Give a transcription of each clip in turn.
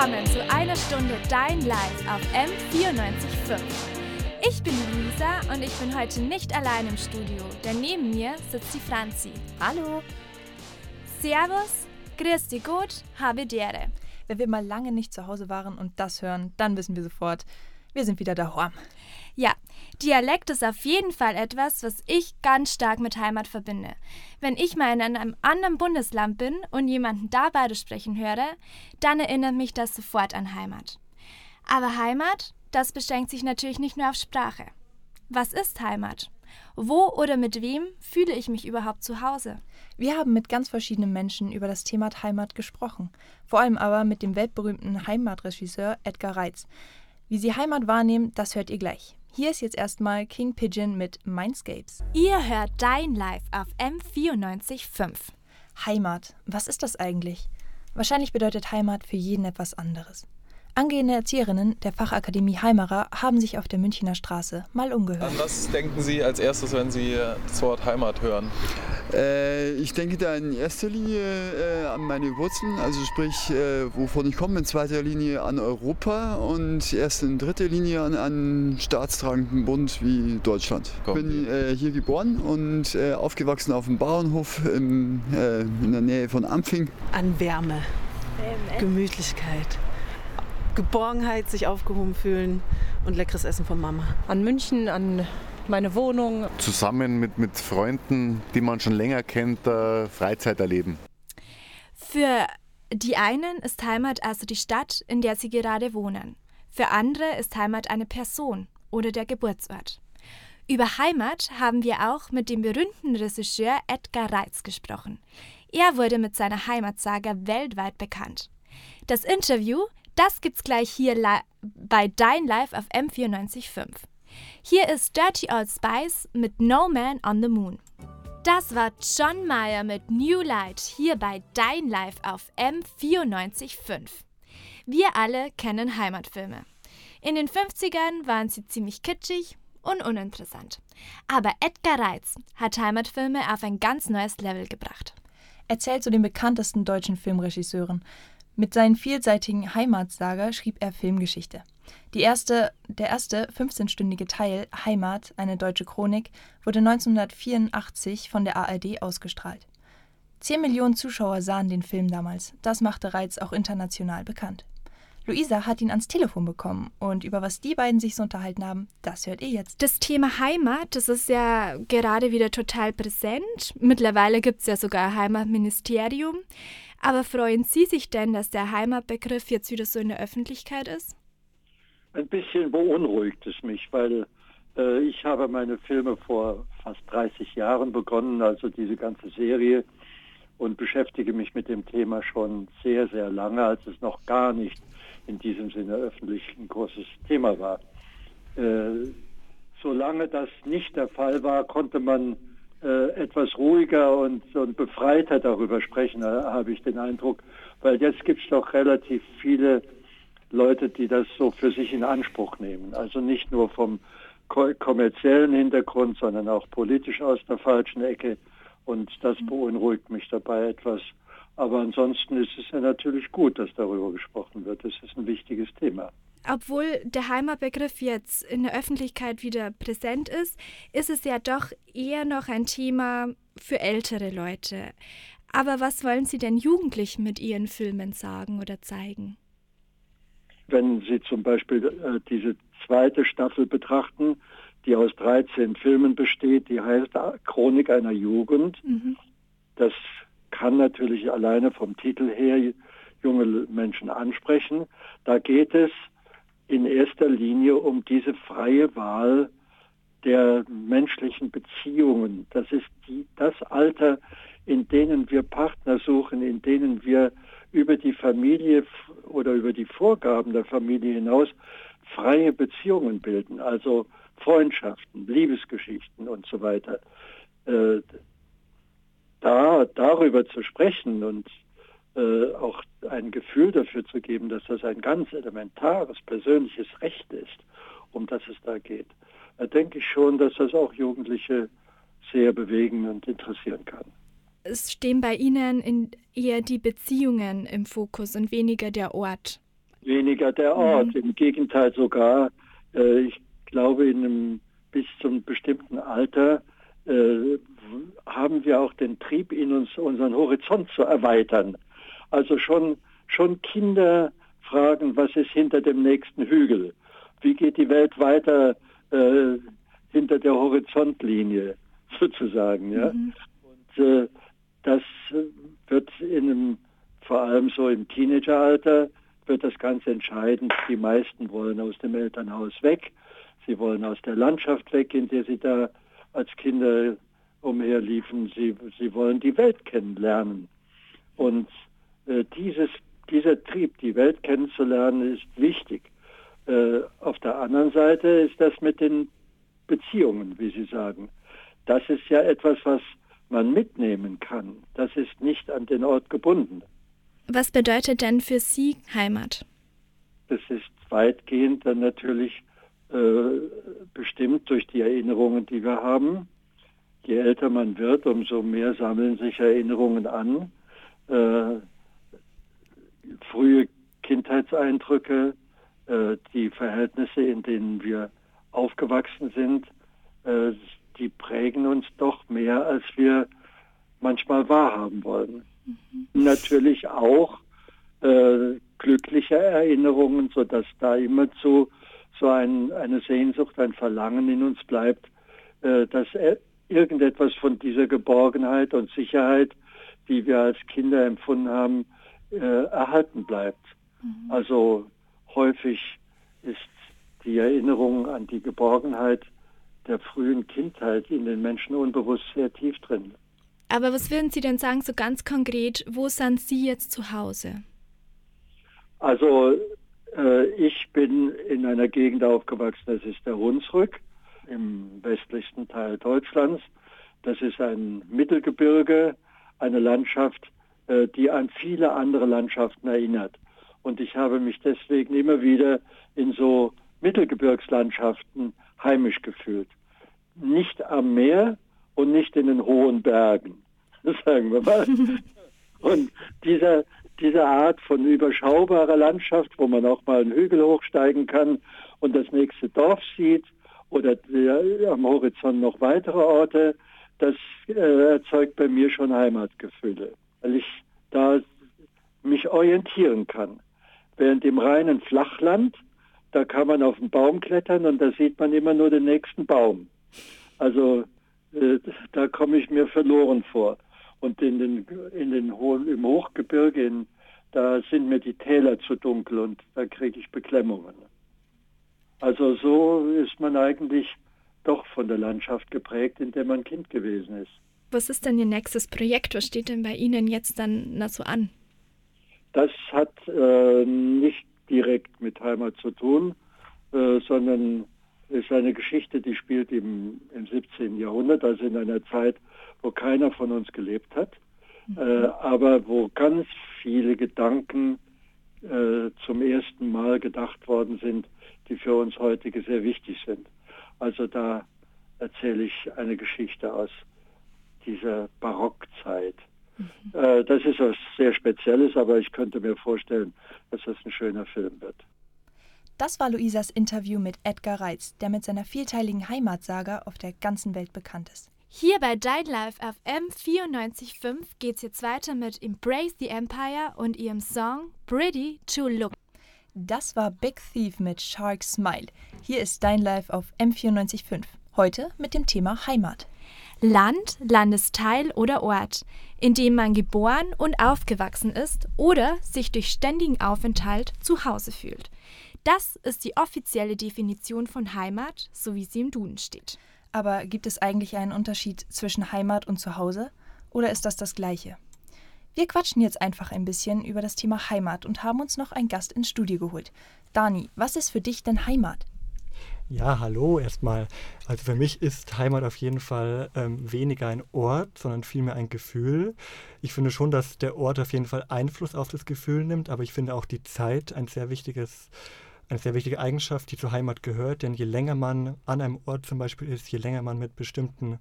willkommen zu einer Stunde Dein Live auf M94.5. Ich bin Luisa und ich bin heute nicht allein im Studio, denn neben mir sitzt die Franzi. Hallo. Servus, grüß dich gut, habe dere. Wenn wir mal lange nicht zu Hause waren und das hören, dann wissen wir sofort, wir sind wieder daheim. Ja, Dialekt ist auf jeden Fall etwas, was ich ganz stark mit Heimat verbinde. Wenn ich mal in einem anderen Bundesland bin und jemanden da beide sprechen höre, dann erinnert mich das sofort an Heimat. Aber Heimat, das beschränkt sich natürlich nicht nur auf Sprache. Was ist Heimat? Wo oder mit wem fühle ich mich überhaupt zu Hause? Wir haben mit ganz verschiedenen Menschen über das Thema Heimat gesprochen. Vor allem aber mit dem weltberühmten Heimatregisseur Edgar Reitz. Wie Sie Heimat wahrnehmen, das hört ihr gleich. Hier ist jetzt erstmal King Pigeon mit Mindscapes. Ihr hört Dein Live auf M94.5. Heimat, was ist das eigentlich? Wahrscheinlich bedeutet Heimat für jeden etwas anderes. Angehende Erzieherinnen der Fachakademie Heimerer haben sich auf der Münchner Straße mal umgehört. An was denken Sie als erstes, wenn Sie das Wort Heimat hören? Äh, ich denke da in erster Linie äh, an meine Wurzeln, also sprich, äh, wovon ich komme, in zweiter Linie an Europa und erst in dritter Linie an einen staatstragenden Bund wie Deutschland. Ich bin äh, hier geboren und äh, aufgewachsen auf dem Bauernhof im, äh, in der Nähe von Ampfing. An Wärme, Gemütlichkeit. Geborgenheit, sich aufgehoben fühlen und leckeres Essen von Mama. An München, an meine Wohnung. Zusammen mit, mit Freunden, die man schon länger kennt, äh, Freizeit erleben. Für die einen ist Heimat also die Stadt, in der sie gerade wohnen. Für andere ist Heimat eine Person oder der Geburtsort. Über Heimat haben wir auch mit dem berühmten Regisseur Edgar Reitz gesprochen. Er wurde mit seiner Heimatsaga weltweit bekannt. Das Interview das gibt's gleich hier bei Dein Live auf M94.5. Hier ist Dirty Old Spice mit No Man on the Moon. Das war John Mayer mit New Light hier bei Dein Live auf M94.5. Wir alle kennen Heimatfilme. In den 50ern waren sie ziemlich kitschig und uninteressant. Aber Edgar Reitz hat Heimatfilme auf ein ganz neues Level gebracht. Er zählt zu den bekanntesten deutschen Filmregisseuren. Mit seinen vielseitigen Heimatsaga schrieb er Filmgeschichte. Erste, der erste 15-stündige Teil Heimat, eine deutsche Chronik, wurde 1984 von der ARD ausgestrahlt. Zehn Millionen Zuschauer sahen den Film damals. Das machte Reiz auch international bekannt. Luisa hat ihn ans Telefon bekommen und über was die beiden sich so unterhalten haben, das hört ihr jetzt. Das Thema Heimat, das ist ja gerade wieder total präsent. Mittlerweile gibt es ja sogar ein Heimatministerium. Aber freuen Sie sich denn, dass der Heimatbegriff jetzt wieder so in der Öffentlichkeit ist? Ein bisschen beunruhigt es mich, weil äh, ich habe meine Filme vor fast 30 Jahren begonnen, also diese ganze Serie, und beschäftige mich mit dem Thema schon sehr, sehr lange, als es noch gar nicht in diesem Sinne öffentlich ein großes Thema war. Äh, solange das nicht der Fall war, konnte man äh, etwas ruhiger und, und befreiter darüber sprechen, äh, habe ich den Eindruck. Weil jetzt gibt es doch relativ viele Leute, die das so für sich in Anspruch nehmen. Also nicht nur vom kommerziellen Hintergrund, sondern auch politisch aus der falschen Ecke. Und das mhm. beunruhigt mich dabei etwas. Aber ansonsten ist es ja natürlich gut, dass darüber gesprochen wird. Das ist ein wichtiges Thema obwohl der Heimatbegriff jetzt in der Öffentlichkeit wieder präsent ist, ist es ja doch eher noch ein Thema für ältere Leute. Aber was wollen Sie denn Jugendlichen mit Ihren Filmen sagen oder zeigen? Wenn Sie zum Beispiel äh, diese zweite Staffel betrachten, die aus 13 Filmen besteht, die heißt Chronik einer Jugend. Mhm. Das kann natürlich alleine vom Titel her junge Menschen ansprechen. Da geht es in erster Linie um diese freie Wahl der menschlichen Beziehungen. Das ist die, das Alter, in denen wir Partner suchen, in denen wir über die Familie oder über die Vorgaben der Familie hinaus freie Beziehungen bilden, also Freundschaften, Liebesgeschichten und so weiter. Äh, da darüber zu sprechen und äh, auch ein Gefühl dafür zu geben, dass das ein ganz elementares persönliches Recht ist, um das es da geht, da denke ich schon, dass das auch Jugendliche sehr bewegen und interessieren kann. Es stehen bei Ihnen eher die Beziehungen im Fokus und weniger der Ort. Weniger der Ort. Mhm. Im Gegenteil sogar, äh, ich glaube, in einem, bis zum bestimmten Alter äh, haben wir auch den Trieb in uns, unseren Horizont zu erweitern. Also schon, schon Kinder fragen, was ist hinter dem nächsten Hügel? Wie geht die Welt weiter äh, hinter der Horizontlinie sozusagen? Ja? Mhm. Und äh, das wird in einem, vor allem so im Teenageralter, wird das ganz entscheidend. Die meisten wollen aus dem Elternhaus weg. Sie wollen aus der Landschaft weg, in der sie da als Kinder umherliefen. Sie, sie wollen die Welt kennenlernen. Und äh, dieses, dieser Trieb, die Welt kennenzulernen, ist wichtig. Äh, auf der anderen Seite ist das mit den Beziehungen, wie Sie sagen. Das ist ja etwas, was man mitnehmen kann. Das ist nicht an den Ort gebunden. Was bedeutet denn für Sie Heimat? Das ist weitgehend dann natürlich bestimmt durch die Erinnerungen, die wir haben. Je älter man wird, umso mehr sammeln sich Erinnerungen an. Äh, frühe Kindheitseindrücke, äh, die Verhältnisse, in denen wir aufgewachsen sind, äh, die prägen uns doch mehr, als wir manchmal wahrhaben wollen. Mhm. Natürlich auch äh, glückliche Erinnerungen, sodass da immer zu so ein, eine Sehnsucht, ein Verlangen in uns bleibt, äh, dass irgendetwas von dieser Geborgenheit und Sicherheit, die wir als Kinder empfunden haben, äh, erhalten bleibt. Mhm. Also häufig ist die Erinnerung an die Geborgenheit der frühen Kindheit in den Menschen unbewusst sehr tief drin. Aber was würden Sie denn sagen, so ganz konkret, wo sind Sie jetzt zu Hause? Also äh, ich bin in einer Gegend aufgewachsen, das ist der Hunsrück im westlichsten Teil Deutschlands. Das ist ein Mittelgebirge, eine Landschaft, äh, die an viele andere Landschaften erinnert. Und ich habe mich deswegen immer wieder in so Mittelgebirgslandschaften heimisch gefühlt. Nicht am Meer und nicht in den hohen Bergen, sagen wir mal. Und dieser, diese Art von überschaubarer Landschaft, wo man auch mal einen Hügel hochsteigen kann und das nächste Dorf sieht oder der, am Horizont noch weitere Orte, das äh, erzeugt bei mir schon Heimatgefühle, weil ich da mich orientieren kann. Während im reinen Flachland, da kann man auf den Baum klettern und da sieht man immer nur den nächsten Baum. Also äh, da komme ich mir verloren vor. Und in den, in den hohen, im Hochgebirge, in, da sind mir die Täler zu dunkel und da kriege ich Beklemmungen. Also so ist man eigentlich doch von der Landschaft geprägt, in der man Kind gewesen ist. Was ist denn Ihr nächstes Projekt? Was steht denn bei Ihnen jetzt dann na so an? Das hat äh, nicht direkt mit Heimat zu tun, äh, sondern ist eine Geschichte, die spielt im, im 17. Jahrhundert, also in einer Zeit, wo keiner von uns gelebt hat, mhm. äh, aber wo ganz viele Gedanken äh, zum ersten Mal gedacht worden sind, die für uns heutige sehr wichtig sind. Also da erzähle ich eine Geschichte aus dieser Barockzeit. Mhm. Äh, das ist was sehr Spezielles, aber ich könnte mir vorstellen, dass das ein schöner Film wird. Das war Luisas Interview mit Edgar Reitz, der mit seiner vielteiligen Heimatsaga auf der ganzen Welt bekannt ist. Hier bei Dein Life auf M94.5 geht's jetzt weiter mit Embrace the Empire und ihrem Song Pretty to Look. Das war Big Thief mit Shark Smile. Hier ist Dein Life auf M94.5. Heute mit dem Thema Heimat. Land, Landesteil oder Ort, in dem man geboren und aufgewachsen ist oder sich durch ständigen Aufenthalt zu Hause fühlt. Das ist die offizielle Definition von Heimat, so wie sie im Duden steht. Aber gibt es eigentlich einen Unterschied zwischen Heimat und Zuhause? Oder ist das das gleiche? Wir quatschen jetzt einfach ein bisschen über das Thema Heimat und haben uns noch einen Gast ins Studio geholt. Dani, was ist für dich denn Heimat? Ja, hallo erstmal. Also für mich ist Heimat auf jeden Fall ähm, weniger ein Ort, sondern vielmehr ein Gefühl. Ich finde schon, dass der Ort auf jeden Fall Einfluss auf das Gefühl nimmt, aber ich finde auch die Zeit ein sehr wichtiges eine sehr wichtige Eigenschaft, die zur Heimat gehört, denn je länger man an einem Ort zum Beispiel ist, je länger man mit bestimmten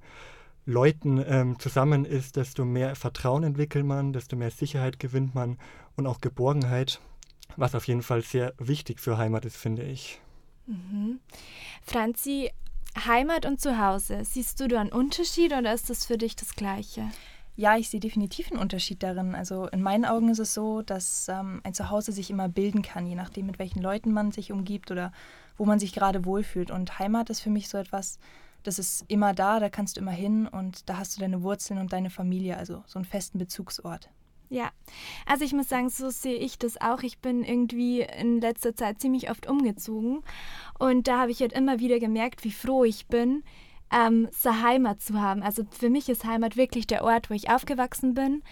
Leuten ähm, zusammen ist, desto mehr Vertrauen entwickelt man, desto mehr Sicherheit gewinnt man und auch Geborgenheit. was auf jeden Fall sehr wichtig für Heimat ist, finde ich. Mhm. Franzi, Heimat und Zuhause, siehst du da einen Unterschied oder ist das für dich das Gleiche? Ja, ich sehe definitiv einen Unterschied darin. Also in meinen Augen ist es so, dass ähm, ein Zuhause sich immer bilden kann, je nachdem, mit welchen Leuten man sich umgibt oder wo man sich gerade wohlfühlt. Und Heimat ist für mich so etwas, das ist immer da, da kannst du immer hin und da hast du deine Wurzeln und deine Familie, also so einen festen Bezugsort. Ja, also ich muss sagen, so sehe ich das auch. Ich bin irgendwie in letzter Zeit ziemlich oft umgezogen und da habe ich halt immer wieder gemerkt, wie froh ich bin, ähm, so Heimat zu haben. Also für mich ist Heimat wirklich der Ort, wo ich aufgewachsen bin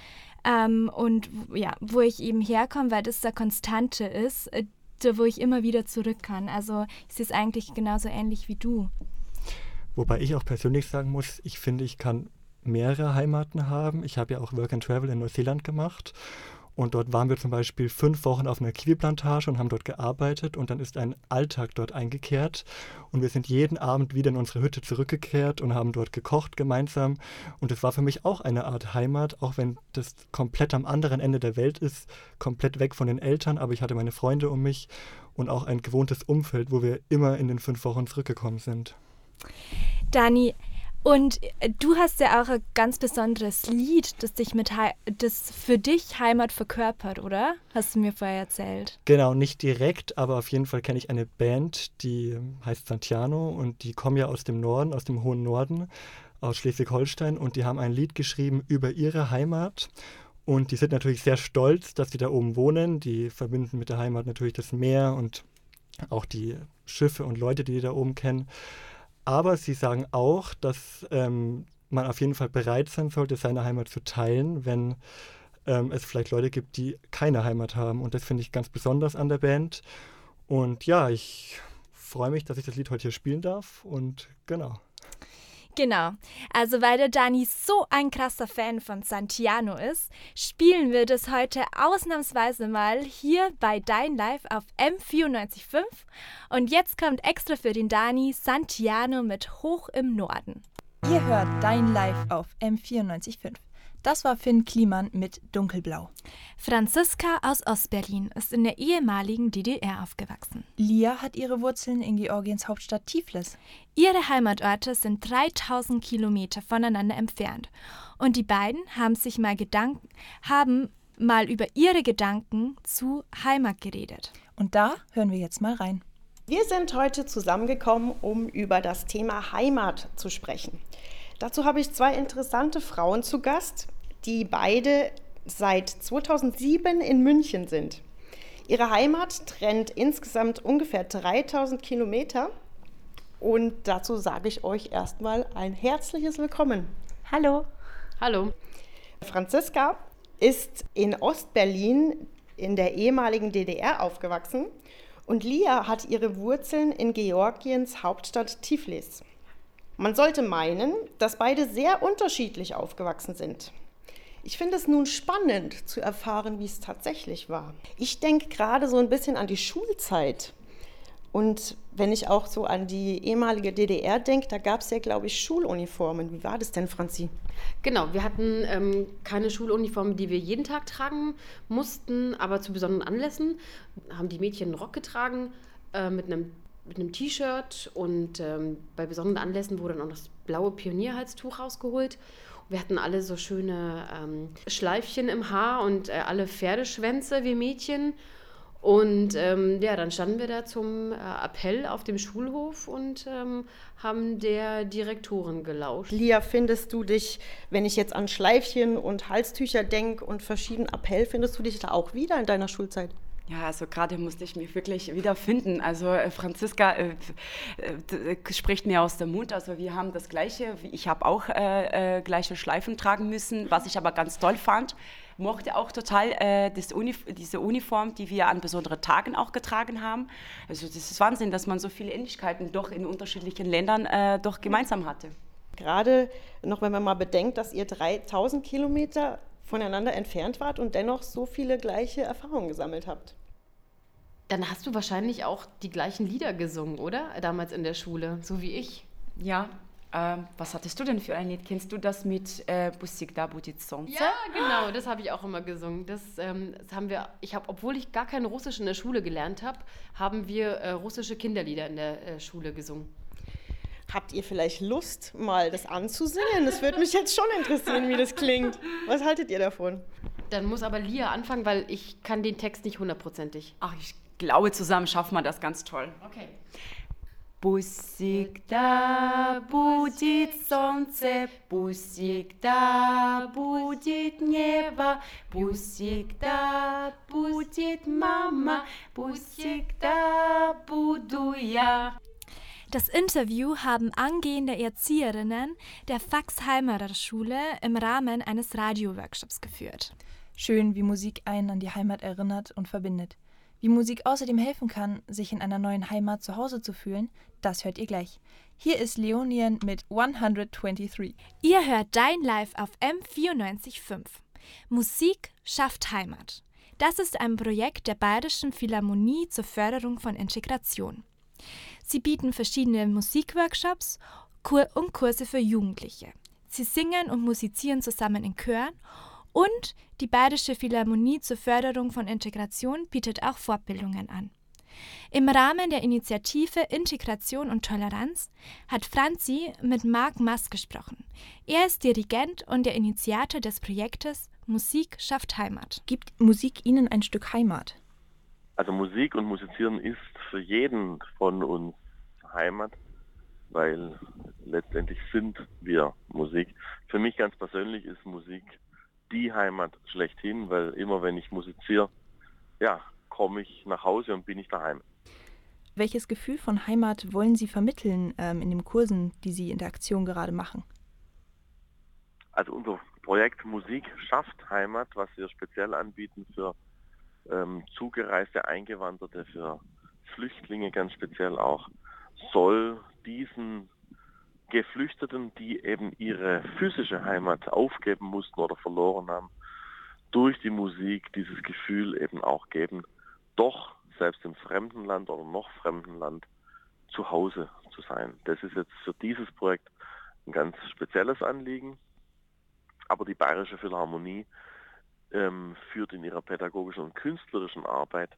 ähm, und ja, wo ich eben herkomme, weil das der Konstante ist, äh, wo ich immer wieder zurück kann. Also ich sehe es eigentlich genauso ähnlich wie du. Wobei ich auch persönlich sagen muss, ich finde, ich kann mehrere Heimaten haben. Ich habe ja auch Work and Travel in Neuseeland gemacht und dort waren wir zum Beispiel fünf Wochen auf einer Kiwiplantage und haben dort gearbeitet. Und dann ist ein Alltag dort eingekehrt. Und wir sind jeden Abend wieder in unsere Hütte zurückgekehrt und haben dort gekocht gemeinsam. Und es war für mich auch eine Art Heimat, auch wenn das komplett am anderen Ende der Welt ist, komplett weg von den Eltern, aber ich hatte meine Freunde um mich und auch ein gewohntes Umfeld, wo wir immer in den fünf Wochen zurückgekommen sind. Dani, und äh, du hast ja auch ein ganz besonderes Lied, das dich mit das für dich Heimat verkörpert, oder? Hast du mir vorher erzählt? Genau, nicht direkt, aber auf jeden Fall kenne ich eine Band, die heißt Santiano und die kommen ja aus dem Norden, aus dem hohen Norden, aus Schleswig-Holstein und die haben ein Lied geschrieben über ihre Heimat. Und die sind natürlich sehr stolz, dass sie da oben wohnen. Die verbinden mit der Heimat natürlich das Meer und auch die Schiffe und Leute, die die da oben kennen. Aber sie sagen auch, dass ähm, man auf jeden Fall bereit sein sollte, seine Heimat zu teilen, wenn ähm, es vielleicht Leute gibt, die keine Heimat haben. Und das finde ich ganz besonders an der Band. Und ja, ich freue mich, dass ich das Lied heute hier spielen darf. Und genau. Genau. Also weil der Dani so ein krasser Fan von Santiano ist, spielen wir das heute ausnahmsweise mal hier bei Dein Live auf M94.5. Und jetzt kommt extra für den Dani Santiano mit Hoch im Norden. Ihr hört Dein Live auf M94.5. Das war Finn Kliman mit Dunkelblau. Franziska aus Ostberlin ist in der ehemaligen DDR aufgewachsen. Lia hat ihre Wurzeln in Georgiens Hauptstadt Tiflis. Ihre Heimatorte sind 3000 Kilometer voneinander entfernt. Und die beiden haben sich mal Gedanken, haben mal über ihre Gedanken zu Heimat geredet. Und da hören wir jetzt mal rein. Wir sind heute zusammengekommen, um über das Thema Heimat zu sprechen. Dazu habe ich zwei interessante Frauen zu Gast, die beide seit 2007 in München sind. Ihre Heimat trennt insgesamt ungefähr 3000 Kilometer. Und dazu sage ich euch erstmal ein herzliches Willkommen. Hallo. Hallo. Franziska ist in Ostberlin in der ehemaligen DDR aufgewachsen und Lia hat ihre Wurzeln in Georgiens Hauptstadt Tiflis. Man sollte meinen, dass beide sehr unterschiedlich aufgewachsen sind. Ich finde es nun spannend zu erfahren, wie es tatsächlich war. Ich denke gerade so ein bisschen an die Schulzeit. Und wenn ich auch so an die ehemalige DDR denke, da gab es ja, glaube ich, Schuluniformen. Wie war das denn, Franzi? Genau, wir hatten ähm, keine Schuluniformen, die wir jeden Tag tragen mussten, aber zu besonderen Anlässen haben die Mädchen einen Rock getragen äh, mit einem mit einem T-Shirt und ähm, bei besonderen Anlässen wurde dann auch das blaue Pionierhalstuch rausgeholt. Wir hatten alle so schöne ähm, Schleifchen im Haar und äh, alle Pferdeschwänze wie Mädchen. Und ähm, ja, dann standen wir da zum äh, Appell auf dem Schulhof und ähm, haben der Direktorin gelauscht. Lia, findest du dich, wenn ich jetzt an Schleifchen und Halstücher denke und verschiedenen Appell, findest du dich da auch wieder in deiner Schulzeit? Ja, also gerade musste ich mich wirklich wiederfinden. Also äh, Franziska äh, äh, spricht mir aus dem Mund. Also wir haben das Gleiche. Ich habe auch äh, äh, gleiche Schleifen tragen müssen, was ich aber ganz toll fand. Mochte auch total äh, Uni diese Uniform, die wir an besonderen Tagen auch getragen haben. Also das ist Wahnsinn, dass man so viele Ähnlichkeiten doch in unterschiedlichen Ländern doch gemeinsam hatte. Gerade noch, wenn man mal bedenkt, dass ihr 3000 Kilometer voneinander entfernt wart und dennoch so viele gleiche Erfahrungen gesammelt habt. Dann hast du wahrscheinlich auch die gleichen Lieder gesungen, oder? Damals in der Schule, so wie ich. Ja. Ähm, was hattest du denn für ein Lied? Kennst du das mit äh, Busik da budit Ja, genau, das habe ich auch immer gesungen. Das, ähm, das haben wir, ich habe, obwohl ich gar kein Russisch in der Schule gelernt habe, haben wir äh, russische Kinderlieder in der äh, Schule gesungen Habt ihr vielleicht Lust, mal das anzusingen? Das würde mich jetzt schon interessieren, wie das klingt. Was haltet ihr davon? Dann muss aber Lia anfangen, weil ich kann den Text nicht hundertprozentig. Ach, ich glaube, zusammen schaffen wir das ganz toll. Okay. Пусть да будет солнце, пусть да будет небо, пусть да будет мама, пусть да буду я. Das Interview haben angehende Erzieherinnen der Fax-Heimerer Schule im Rahmen eines Radioworkshops geführt. Schön, wie Musik einen an die Heimat erinnert und verbindet. Wie Musik außerdem helfen kann, sich in einer neuen Heimat zu Hause zu fühlen, das hört ihr gleich. Hier ist Leonien mit 123. Ihr hört Dein Live auf M94.5. Musik schafft Heimat. Das ist ein Projekt der Bayerischen Philharmonie zur Förderung von Integration. Sie bieten verschiedene Musikworkshops und Kurse für Jugendliche. Sie singen und musizieren zusammen in Chören und die Bayerische Philharmonie zur Förderung von Integration bietet auch Fortbildungen an. Im Rahmen der Initiative Integration und Toleranz hat Franzi mit Marc Mass gesprochen. Er ist Dirigent und der Initiator des Projektes Musik schafft Heimat. Gibt Musik Ihnen ein Stück Heimat? Also Musik und Musizieren ist für jeden von uns Heimat, weil letztendlich sind wir Musik. Für mich ganz persönlich ist Musik die Heimat schlechthin, weil immer wenn ich musiziere, ja, komme ich nach Hause und bin ich daheim. Welches Gefühl von Heimat wollen Sie vermitteln ähm, in den Kursen, die Sie in der Aktion gerade machen? Also unser Projekt Musik schafft Heimat, was wir speziell anbieten für ähm, zugereiste Eingewanderte, für Flüchtlinge ganz speziell auch, soll diesen Geflüchteten, die eben ihre physische Heimat aufgeben mussten oder verloren haben, durch die Musik dieses Gefühl eben auch geben, doch selbst im fremden Land oder noch fremden Land zu Hause zu sein. Das ist jetzt für dieses Projekt ein ganz spezielles Anliegen. Aber die Bayerische Philharmonie ähm, führt in ihrer pädagogischen und künstlerischen Arbeit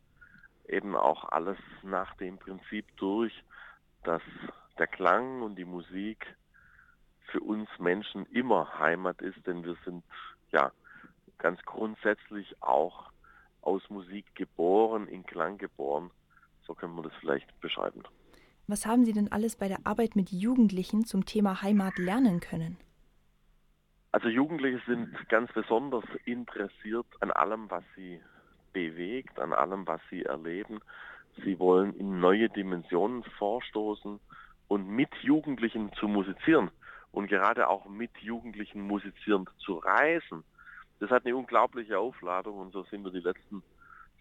eben auch alles nach dem Prinzip durch, dass der Klang und die Musik für uns Menschen immer Heimat ist, denn wir sind ja ganz grundsätzlich auch aus Musik geboren, in Klang geboren. So können wir das vielleicht beschreiben. Was haben Sie denn alles bei der Arbeit mit Jugendlichen zum Thema Heimat lernen können? Also Jugendliche sind ganz besonders interessiert an allem, was sie bewegt, an allem, was sie erleben. Sie wollen in neue Dimensionen vorstoßen und mit Jugendlichen zu musizieren und gerade auch mit Jugendlichen musizierend zu reisen, das hat eine unglaubliche Aufladung und so sind wir die letzten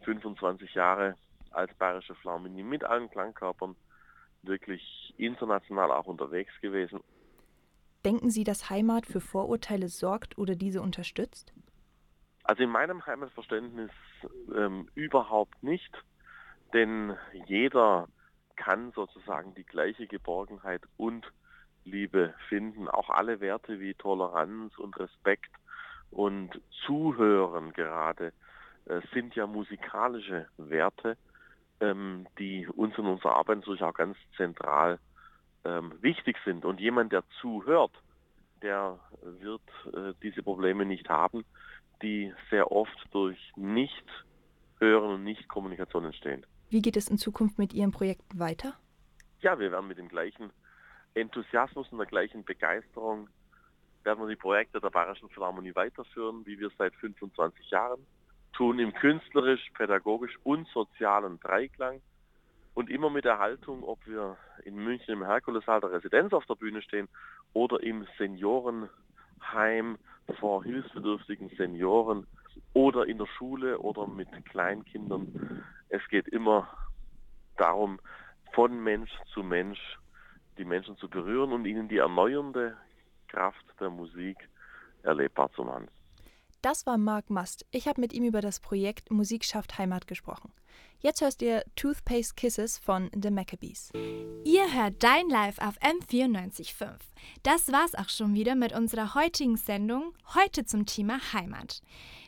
25 Jahre als Bayerische Philharmonie mit allen Klangkörpern wirklich international auch unterwegs gewesen. Denken Sie, dass Heimat für Vorurteile sorgt oder diese unterstützt? Also in meinem Heimatverständnis ähm, überhaupt nicht, denn jeder kann sozusagen die gleiche Geborgenheit und Liebe finden. Auch alle Werte wie Toleranz und Respekt und Zuhören gerade äh, sind ja musikalische Werte, ähm, die uns in unserer Arbeit natürlich auch ganz zentral ähm, wichtig sind. Und jemand, der zuhört, der wird äh, diese Probleme nicht haben, die sehr oft durch Nicht-Hören und Nicht-Kommunikation entstehen. Wie geht es in Zukunft mit Ihren Projekten weiter? Ja, wir werden mit dem gleichen Enthusiasmus und der gleichen Begeisterung werden wir die Projekte der Bayerischen Philharmonie weiterführen, wie wir seit 25 Jahren tun, im künstlerisch, pädagogisch und sozialen Dreiklang und immer mit der Haltung, ob wir in München im Herkulessaal der Residenz auf der Bühne stehen oder im Seniorenheim vor hilfsbedürftigen Senioren oder in der Schule oder mit Kleinkindern. Es geht immer darum, von Mensch zu Mensch die Menschen zu berühren und ihnen die erneuernde Kraft der Musik erlebbar zu machen. Das war Mark Must. Ich habe mit ihm über das Projekt Musik schafft Heimat gesprochen. Jetzt hörst ihr Toothpaste Kisses von The Maccabees. Ihr hört Dein Live auf M94.5. Das war's auch schon wieder mit unserer heutigen Sendung, heute zum Thema Heimat.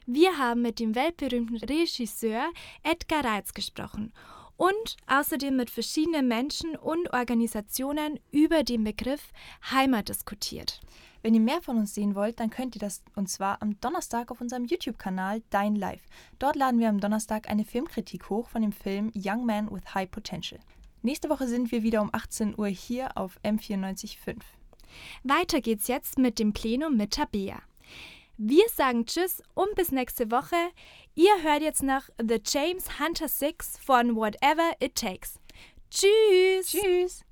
Wir haben mit dem weltberühmten Regisseur Edgar Reitz gesprochen und außerdem mit verschiedenen Menschen und Organisationen über den Begriff Heimat diskutiert. Wenn ihr mehr von uns sehen wollt, dann könnt ihr das und zwar am Donnerstag auf unserem YouTube-Kanal Dein Live. Dort laden wir am Donnerstag eine Filmkritik hoch von dem Film Young Man with High Potential. Nächste Woche sind wir wieder um 18 Uhr hier auf M94.5. Weiter geht's jetzt mit dem Plenum mit Tabea. Wir sagen Tschüss und bis nächste Woche. Ihr hört jetzt noch The James Hunter 6 von Whatever It Takes. Tschüss! Tschüss!